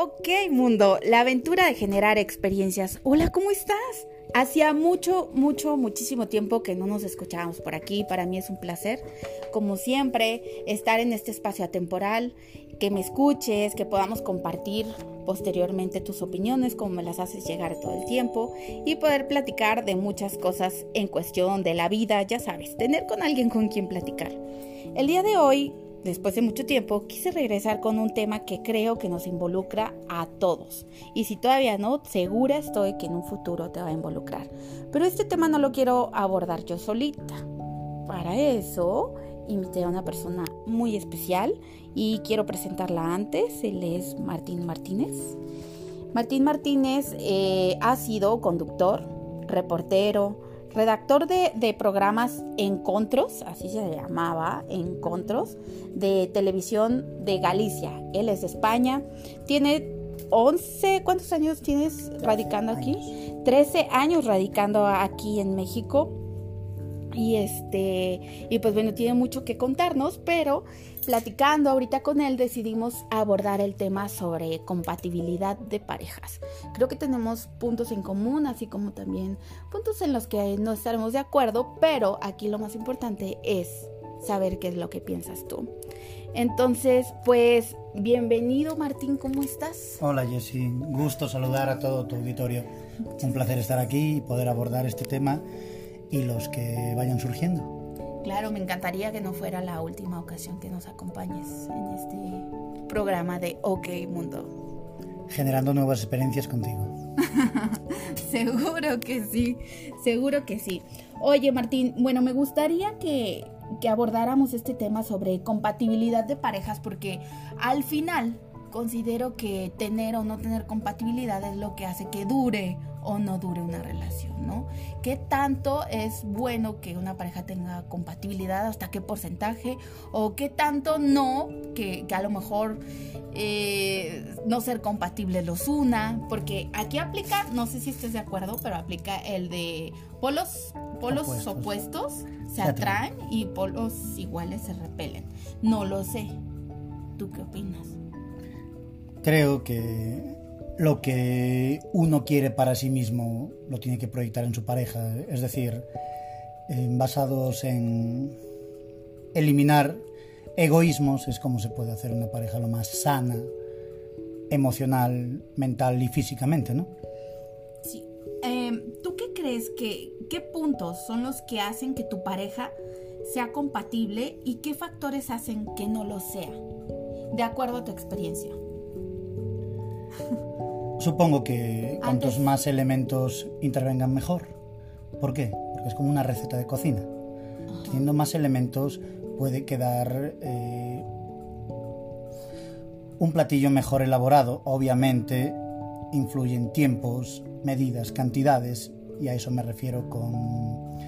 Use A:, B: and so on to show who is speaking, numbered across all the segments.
A: Ok, mundo, la aventura de generar experiencias. Hola, ¿cómo estás? Hacía mucho, mucho, muchísimo tiempo que no nos escuchábamos por aquí. Para mí es un placer, como siempre, estar en este espacio atemporal, que me escuches, que podamos compartir posteriormente tus opiniones, como me las haces llegar todo el tiempo, y poder platicar de muchas cosas en cuestión de la vida, ya sabes, tener con alguien con quien platicar. El día de hoy después de mucho tiempo, quise regresar con un tema que creo que nos involucra a todos. Y si todavía no, segura estoy que en un futuro te va a involucrar. Pero este tema no lo quiero abordar yo solita. Para eso, invité a una persona muy especial y quiero presentarla antes. Él es Martín Martínez. Martín Martínez eh, ha sido conductor, reportero, redactor de, programas Encontros, así se llamaba, Encontros, de televisión de Galicia. Él es de España, tiene 11, ¿cuántos años tienes radicando aquí? 13 años radicando aquí en México. Y este, y pues bueno, tiene mucho que contarnos, pero platicando ahorita con él decidimos abordar el tema sobre compatibilidad de parejas. Creo que tenemos puntos en común, así como también puntos en los que no estaremos de acuerdo, pero aquí lo más importante es saber qué es lo que piensas tú. Entonces, pues, bienvenido Martín, ¿cómo estás?
B: Hola Jessy, gusto saludar a todo tu auditorio. Un placer estar aquí y poder abordar este tema y los que vayan surgiendo.
A: Claro, me encantaría que no fuera la última ocasión que nos acompañes en este programa de OK Mundo.
B: Generando nuevas experiencias contigo.
A: seguro que sí, seguro que sí. Oye Martín, bueno, me gustaría que, que abordáramos este tema sobre compatibilidad de parejas porque al final considero que tener o no tener compatibilidad es lo que hace que dure o no dure una relación, ¿no? ¿Qué tanto es bueno que una pareja tenga compatibilidad? ¿Hasta qué porcentaje? ¿O qué tanto no? Que, a lo mejor eh, no ser compatible los una, porque aquí aplica, no sé si estés de acuerdo, pero aplica el de polos, polos opuestos se atraen y polos iguales se repelen. No lo sé. ¿Tú qué opinas?
B: Creo que lo que uno quiere para sí mismo lo tiene que proyectar en su pareja. Es decir, basados en eliminar egoísmos es como se puede hacer una pareja lo más sana, emocional, mental y físicamente, ¿no?
A: Sí. Em, ¿Tú qué crees que, qué puntos son los que hacen que tu pareja sea compatible y qué factores hacen que no lo sea? De acuerdo a tu experiencia.
B: Supongo que cuantos más elementos intervengan mejor. ¿Por qué? Porque es como una receta de cocina. Teniendo más elementos puede quedar eh, un platillo mejor elaborado. Obviamente influyen tiempos, medidas, cantidades, y a eso me refiero con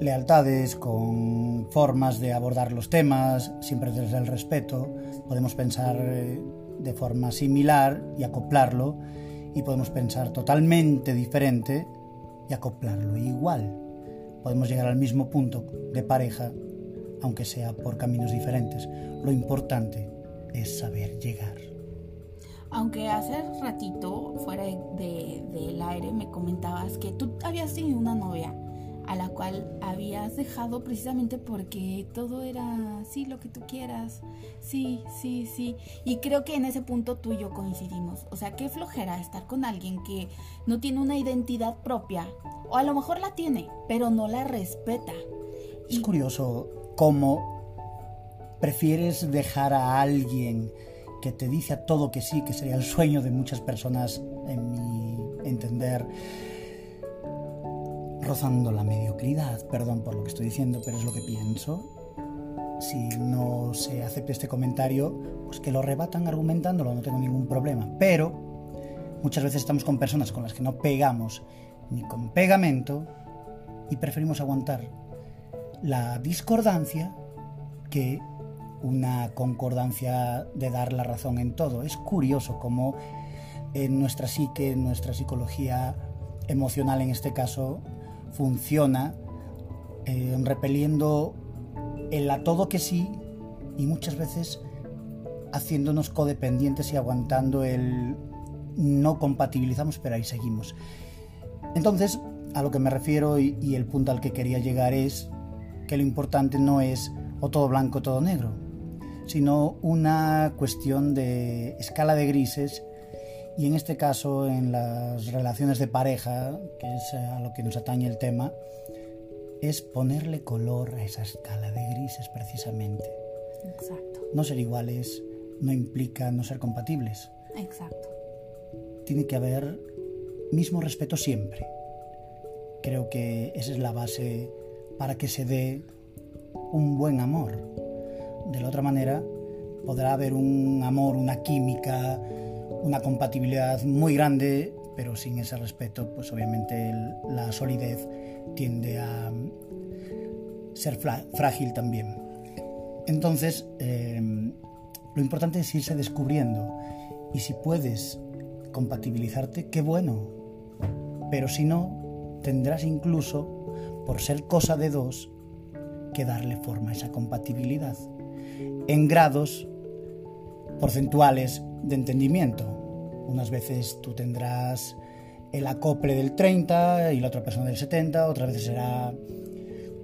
B: lealtades, con formas de abordar los temas, siempre desde el respeto. Podemos pensar... Eh, de forma similar y acoplarlo y podemos pensar totalmente diferente y acoplarlo igual. Podemos llegar al mismo punto de pareja, aunque sea por caminos diferentes. Lo importante es saber llegar.
A: Aunque hace ratito, fuera del de, aire, me comentabas que tú habías tenido una novia a la cual habías dejado precisamente porque todo era sí lo que tú quieras, sí, sí, sí. Y creo que en ese punto tú y yo coincidimos. O sea, qué flojera estar con alguien que no tiene una identidad propia, o a lo mejor la tiene, pero no la respeta.
B: Es curioso cómo prefieres dejar a alguien que te dice a todo que sí, que sería el sueño de muchas personas, en mi entender rozando la mediocridad, perdón por lo que estoy diciendo, pero es lo que pienso. Si no se acepta este comentario, pues que lo rebatan argumentándolo, no tengo ningún problema. Pero muchas veces estamos con personas con las que no pegamos ni con pegamento y preferimos aguantar la discordancia que una concordancia de dar la razón en todo. Es curioso cómo en nuestra psique, en nuestra psicología emocional en este caso, funciona eh, repeliendo el a todo que sí y muchas veces haciéndonos codependientes y aguantando el no compatibilizamos, pero ahí seguimos. Entonces, a lo que me refiero y, y el punto al que quería llegar es que lo importante no es o todo blanco o todo negro, sino una cuestión de escala de grises y en este caso en las relaciones de pareja, que es a lo que nos atañe el tema, es ponerle color a esa escala de grises precisamente.
A: Exacto.
B: No ser iguales no implica no ser compatibles.
A: Exacto.
B: Tiene que haber mismo respeto siempre. Creo que esa es la base para que se dé un buen amor. De la otra manera, podrá haber un amor, una química, una compatibilidad muy grande, pero sin ese respeto, pues obviamente la solidez tiende a ser frágil también. Entonces, eh, lo importante es irse descubriendo y si puedes compatibilizarte, qué bueno. Pero si no, tendrás incluso, por ser cosa de dos, que darle forma a esa compatibilidad en grados porcentuales de entendimiento. Unas veces tú tendrás el acople del 30 y la otra persona del 70, otras veces será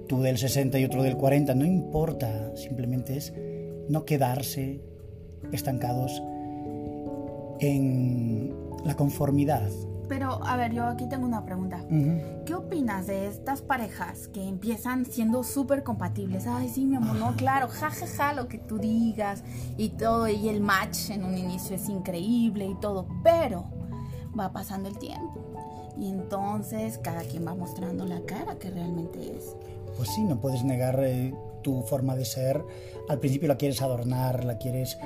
B: tú del 60 y otro del 40, no importa, simplemente es no quedarse estancados en la conformidad.
A: Pero, a ver, yo aquí tengo una pregunta. ¿Qué opinas de estas parejas que empiezan siendo súper compatibles? Ay, sí, mi amor, no, claro, jajaja, ja, ja, lo que tú digas y todo, y el match en un inicio es increíble y todo, pero va pasando el tiempo. Y entonces cada quien va mostrando la cara que realmente es.
B: Pues sí, no puedes negar eh, tu forma de ser. Al principio la quieres adornar, la quieres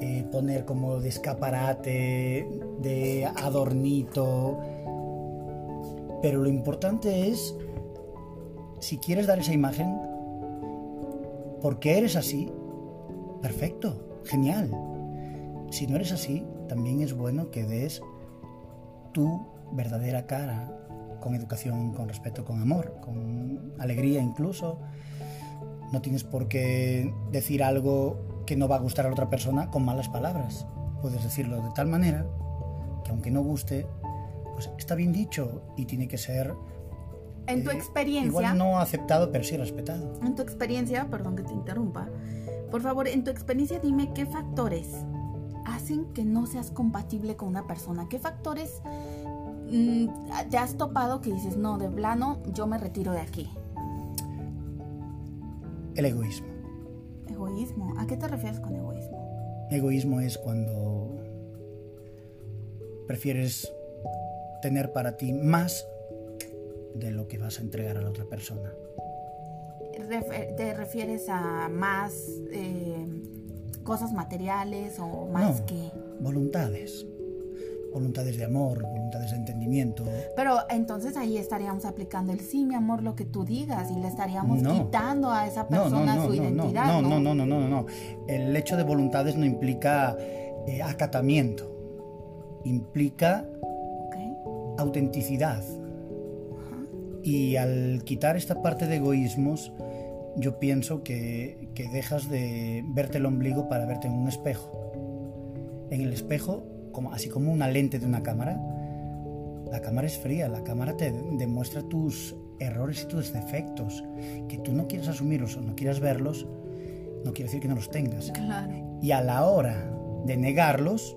B: eh, poner como de escaparate, de adornito. Pero lo importante es, si quieres dar esa imagen, porque eres así, perfecto, genial. Si no eres así, también es bueno que des tu verdadera cara, con educación, con respeto, con amor, con alegría incluso. No tienes por qué decir algo que no va a gustar a la otra persona con malas palabras. Puedes decirlo de tal manera que aunque no guste, pues está bien dicho y tiene que ser...
A: En tu eh, experiencia...
B: Igual no aceptado, pero sí respetado.
A: En tu experiencia, perdón que te interrumpa, por favor, en tu experiencia dime qué factores hacen que no seas compatible con una persona. ¿Qué factores mm, te has topado que dices, no, de plano, yo me retiro de aquí?
B: El egoísmo.
A: Egoísmo. ¿A qué te refieres con egoísmo?
B: Egoísmo es cuando prefieres tener para ti más de lo que vas a entregar a la otra persona.
A: ¿Te refieres a más eh, cosas materiales o más
B: no,
A: que...?
B: Voluntades voluntades de amor, voluntades de entendimiento.
A: Pero entonces ahí estaríamos aplicando el sí, mi amor, lo que tú digas y le estaríamos quitando a esa persona su identidad.
B: No, no, no, no, no, no, El hecho de voluntades no implica eh, acatamiento, implica autenticidad. Y al quitar esta parte de egoísmos, yo pienso que, que dejas de verte el ombligo para verte en un espejo. En el espejo como, así como una lente de una cámara, la cámara es fría, la cámara te demuestra tus errores y tus defectos. Que tú no quieras asumirlos o no quieras verlos, no quiere decir que no los tengas.
A: Claro.
B: Y a la hora de negarlos,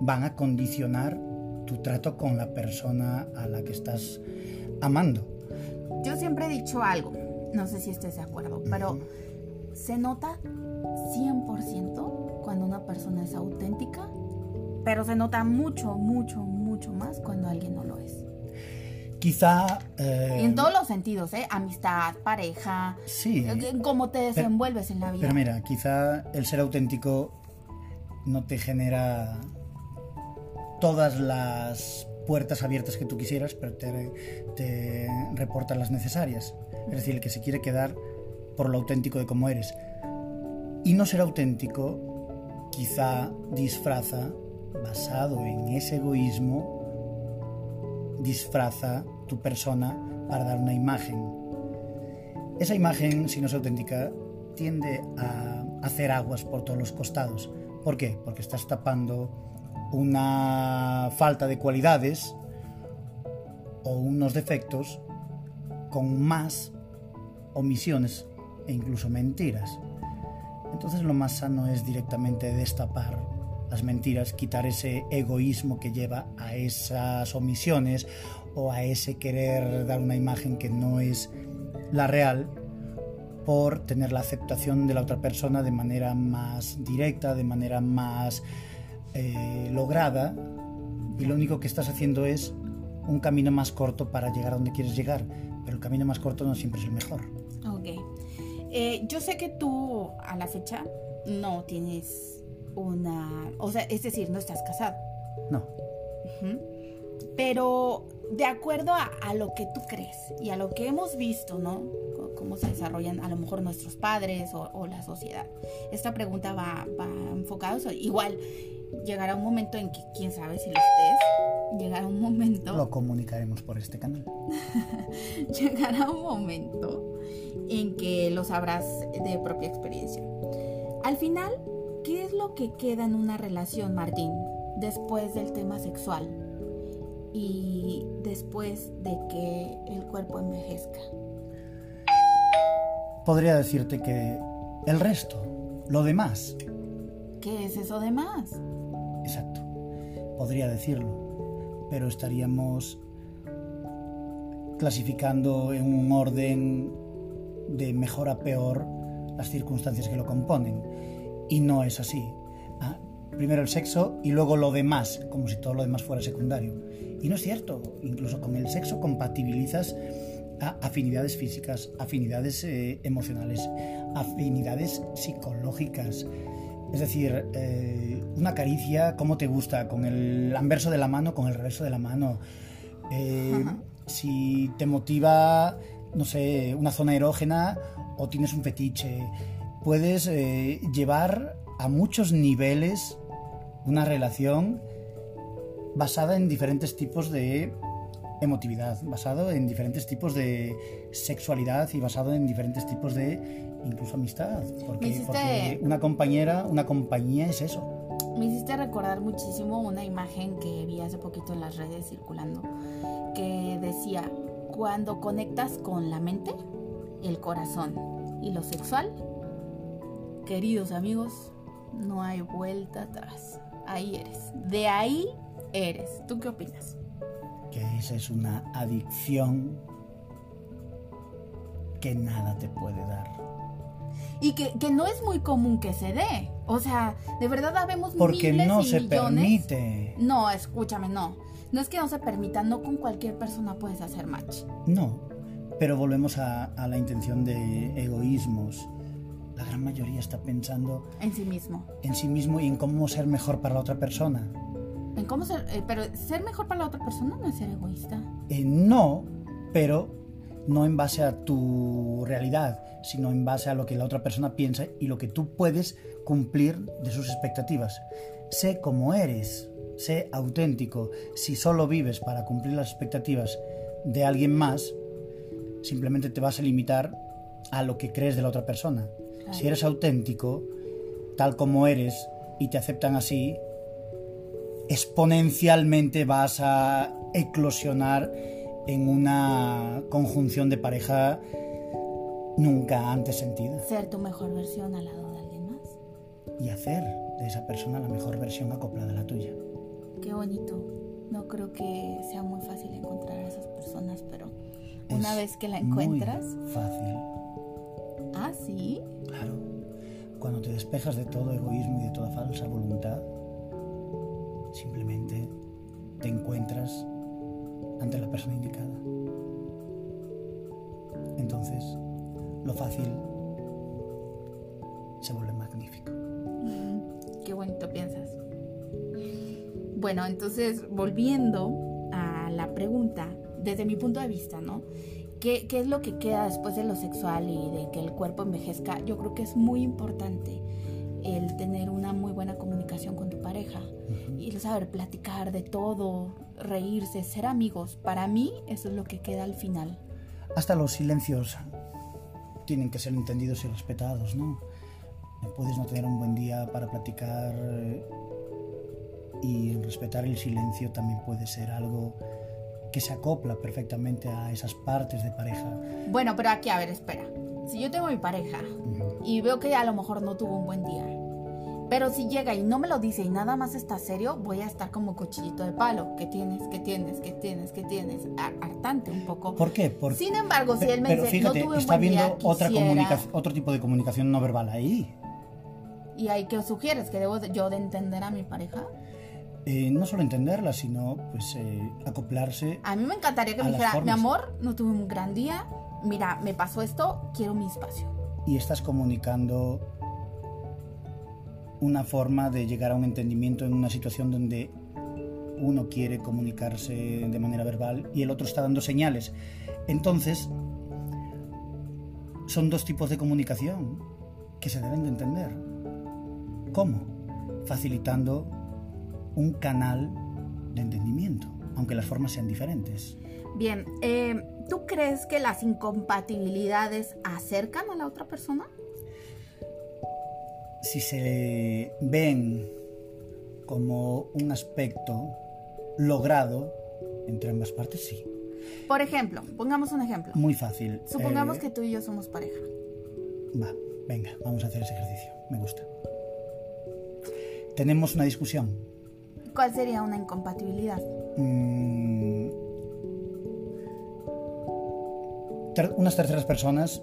B: van a condicionar tu trato con la persona a la que estás amando.
A: Yo siempre he dicho algo, no sé si estés de acuerdo, pero se nota 100% cuando una persona es auténtica pero se nota mucho, mucho, mucho más cuando alguien no lo es.
B: Quizá...
A: Eh, en todos los sentidos, ¿eh? Amistad, pareja,
B: sí,
A: eh, cómo te desenvuelves en la vida.
B: Pero mira, quizá el ser auténtico no te genera todas las puertas abiertas que tú quisieras, pero te, te reporta las necesarias. Es decir, el que se quiere quedar por lo auténtico de cómo eres. Y no ser auténtico quizá disfraza basado en ese egoísmo, disfraza tu persona para dar una imagen. Esa imagen, si no es auténtica, tiende a hacer aguas por todos los costados, ¿Por qué? Porque estás tapando una falta de cualidades o unos defectos con más omisiones e incluso mentiras. Entonces lo más sano es directamente destapar las mentiras, quitar ese egoísmo que lleva a esas omisiones o a ese querer dar una imagen que no es la real por tener la aceptación de la otra persona de manera más directa, de manera más eh, lograda y lo único que estás haciendo es un camino más corto para llegar a donde quieres llegar, pero el camino más corto no siempre es el mejor.
A: Ok. Eh, yo sé que tú a la fecha no tienes una... O sea, es decir, no estás casado.
B: No.
A: Pero de acuerdo a, lo que tú crees y a lo que hemos visto, ¿no? cómo se desarrollan a lo mejor nuestros padres o, la sociedad. Esta pregunta va, va enfocada. Igual, llegará un momento en que, quién sabe si lo estés, llegará un momento...
B: Lo comunicaremos por este canal.
A: llegará un momento en que lo sabrás de propia experiencia. Al final, ¿qué es lo que queda en una relación, Martín, después del tema sexual y después de que el cuerpo envejezca?
B: Podría decirte que el resto, lo demás.
A: ¿Qué es eso demás?
B: Exacto, podría decirlo, pero estaríamos clasificando en un orden de mejor a peor las circunstancias que lo componen. Y no es así. Ah, primero el sexo y luego lo demás, como si todo lo demás fuera secundario. Y no es cierto. Incluso con el sexo compatibilizas afinidades físicas, afinidades eh, emocionales, afinidades psicológicas, es decir, eh, una caricia, ¿cómo te gusta? ¿Con el anverso de la mano, con el reverso de la mano? Eh, si te motiva, no sé, una zona erógena o tienes un fetiche. Puedes eh, llevar a muchos niveles una relación basada en diferentes tipos de emotividad, basado en diferentes tipos de sexualidad y basado en diferentes tipos de incluso amistad, porque, una compañera, una compañía es eso.
A: Me hiciste recordar muchísimo una imagen que vi hace poquito en las redes circulando, que decía, cuando conectas con la mente, el corazón y lo sexual, queridos amigos, no hay vuelta atrás. Ahí eres. De ahí eres. ¿Tú qué opinas?
B: Que esa es una adicción que nada te puede dar
A: y que, no es muy común que se dé. O sea, de verdad habemos
B: Porque
A: miles
B: no
A: y
B: se
A: millones.
B: permite.
A: No, escúchame, no. No es que no se permita, no con cualquier persona puedes hacer match.
B: No, pero volvemos a, la intención de egoísmos. La gran mayoría está pensando
A: en sí mismo.
B: En sí mismo y en cómo ser mejor para la otra persona.
A: En cómo ser, eh, pero ser mejor para la otra persona no es ser egoísta.
B: Eh, no, pero no en base a tu realidad, sino en base a lo que la otra persona piensa y lo que tú puedes cumplir de sus expectativas. Sé cómo eres, sé auténtico. Si solo vives para cumplir las expectativas de alguien más, simplemente te vas a limitar a lo que crees de la otra persona. Si eres auténtico, tal como eres, y te aceptan así, exponencialmente vas a eclosionar en una conjunción de pareja nunca antes sentida.
A: Ser tu mejor versión al lado de alguien más.
B: Y hacer de esa persona la mejor versión acoplada a la tuya.
A: Qué bonito. No creo que sea muy fácil encontrar a esas personas, pero una vez que la encuentras...
B: Muy fácil.
A: Ah, sí.
B: Claro. Cuando te despejas de todo egoísmo y de toda falsa voluntad, simplemente te encuentras ante la persona indicada. Entonces, lo fácil se vuelve magnífico.
A: Qué bonito piensas. Bueno, entonces, volviendo a la pregunta, desde mi punto de vista, ¿no? ¿Qué, ¿Qué, es lo que queda después de lo sexual y de que el cuerpo envejezca? Yo creo que es muy importante el tener una muy buena comunicación con tu pareja y saber platicar de todo, reírse, ser amigos. Para mí eso es lo que queda al final.
B: Hasta los silencios tienen que ser entendidos y respetados, ¿no? puedes no tener un buen día para platicar y respetar el silencio también puede ser algo que se acopla perfectamente a esas partes de pareja.
A: Bueno, pero aquí, a ver, espera. Si yo tengo mi pareja y veo que a lo mejor no tuvo un buen día, pero si llega y no me lo dice y nada más está serio, voy a estar como cochillito de palo. ¿Qué tienes? ¿Qué tienes? ¿Qué tienes? ¿Qué tienes? Hartante un poco.
B: ¿Por qué? Porque,
A: Sin embargo, si él me dice,
B: fíjate,
A: no tuve un
B: está
A: buen
B: viendo
A: día,
B: otra
A: quisiera-
B: otro tipo de comunicación no verbal ahí.
A: ¿Y ahí qué sugieres? ¿Que debo de- yo de entender a mi pareja?
B: Eh, no solo entenderla, sino pues eh, acoplarse.
A: A mí me encantaría que me dijera, mi amor, no tuve un gran día, mira, me pasó esto, quiero mi espacio.
B: y estás comunicando una forma de llegar a un entendimiento en una situación donde uno quiere comunicarse de manera verbal y el otro está dando señales. Entonces, son dos tipos de comunicación que se deben de entender. ¿Cómo? Facilitando un canal de entendimiento, aunque las formas sean diferentes.
A: Bien, eh, ¿tú crees que las incompatibilidades acercan a la otra persona?
B: si se ven como un aspecto logrado entre ambas partes, sí.
A: Por ejemplo, pongamos un ejemplo.
B: Muy fácil.
A: Supongamos
B: Eh,
A: que tú y yo somos pareja.
B: Va, venga, vamos a hacer ese ejercicio. Me gusta. Tenemos una discusión.
A: ¿Cuál sería una incompatibilidad?
B: Mm, unas terceras personas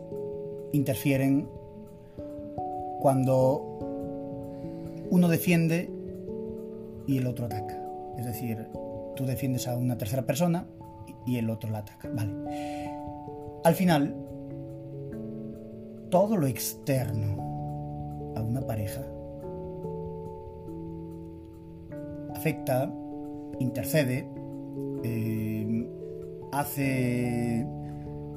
B: interfieren cuando uno defiende y el otro ataca. Es decir, tú defiendes a una tercera persona y el otro la ataca. Vale. Al final, todo lo externo a una pareja afecta, intercede, eh, hace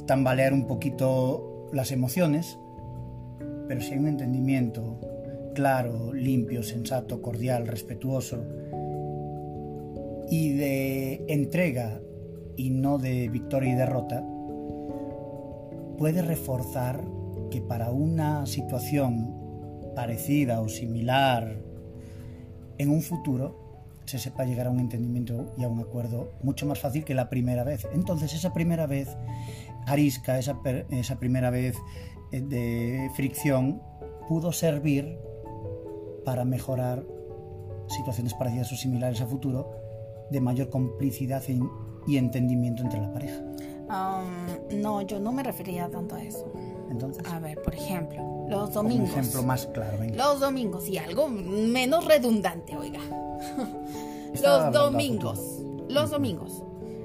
B: tambalear un poquito las emociones, pero si hay un entendimiento claro, limpio, sensato, cordial, respetuoso y de entrega y no de victoria y derrota, puede reforzar que para una situación parecida o similar en un futuro se sepa llegar a un entendimiento y a un acuerdo mucho más fácil que la primera vez. Entonces esa primera vez arisca, esa, esa primera vez eh, de fricción pudo servir para mejorar situaciones parecidas o similares a futuro de mayor complicidad y entendimiento entre la pareja.
A: Um, no, yo no me refería tanto a eso.
B: Entonces,
A: A ver, por ejemplo, los
B: un
A: domingos.
B: ejemplo más claro. venga.
A: Los domingos y algo menos redundante, oiga. Los domingos. Los domingos.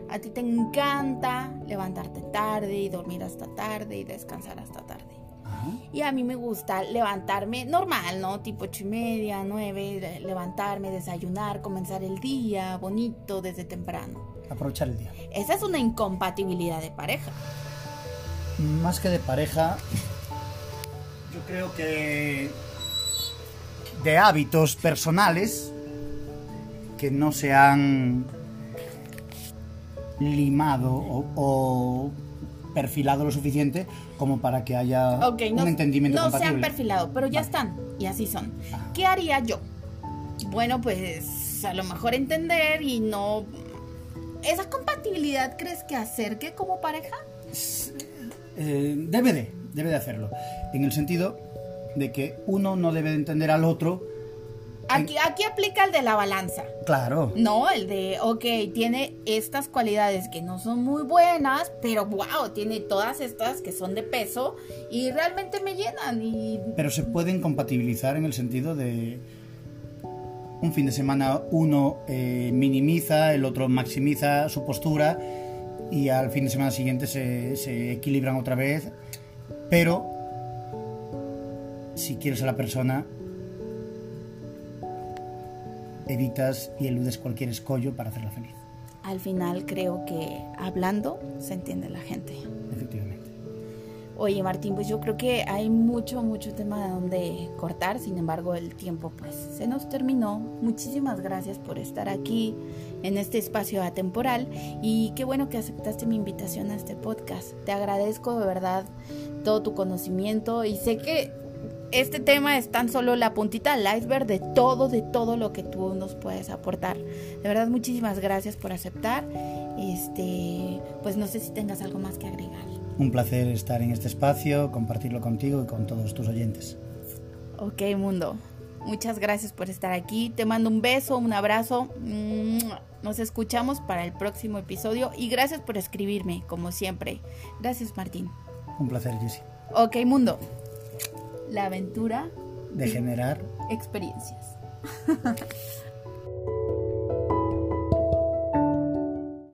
A: A ti te encanta levantarte tarde y dormir hasta tarde y descansar hasta tarde.
B: Ajá.
A: Y a mí me gusta levantarme normal, ¿no? Tipo ocho y media, nueve, levantarme, desayunar, comenzar el día bonito desde temprano.
B: Aprovechar el día.
A: Esa es una incompatibilidad de pareja.
B: Más que de pareja, yo creo que de hábitos personales que no se han limado o, o perfilado lo suficiente como para que haya
A: Ok, no,
B: un entendimiento
A: no se han perfilado, pero ya
B: Vale.
A: están y así son.
B: Ah.
A: ¿Qué haría yo? Bueno, pues a lo mejor entender y no... ¿Esa compatibilidad crees que acerque como pareja?
B: Eh, debe de, debe de hacerlo. En el sentido de que uno no debe de entender al otro.
A: Aquí, aquí aplica el de la balanza.
B: Claro,
A: No, el de, ok, tiene estas cualidades que no son muy buenas, pero wow, tiene todas estas que son de peso y realmente me llenan. Y
B: pero se pueden compatibilizar en el sentido de un fin de semana uno eh, minimiza, el otro maximiza su postura y al fin de semana siguiente se, se equilibran otra vez. Pero si quieres a la persona, evitas y eludes cualquier escollo para hacerla feliz.
A: al final creo que hablando se entiende la gente. Oye Martín, pues yo creo que hay mucho, mucho tema de donde cortar, sin embargo el tiempo pues se nos terminó. Muchísimas gracias por estar aquí en este espacio atemporal y qué bueno que aceptaste mi invitación a este podcast. Te agradezco de verdad todo tu conocimiento y sé que este tema es tan solo la puntita del iceberg de todo, de todo lo que tú nos puedes aportar. De verdad, muchísimas gracias por aceptar. Este, pues no sé si tengas algo más que agregar.
B: Un placer estar en este espacio, compartirlo contigo y con todos tus oyentes.
A: Ok, mundo. Muchas gracias por estar aquí. Te mando un beso, un abrazo. Nos escuchamos para el próximo episodio y gracias por escribirme, como siempre. Gracias, Martín.
B: Un placer, Jessy.
A: Ok, mundo. La aventura
B: de generar
A: experiencias.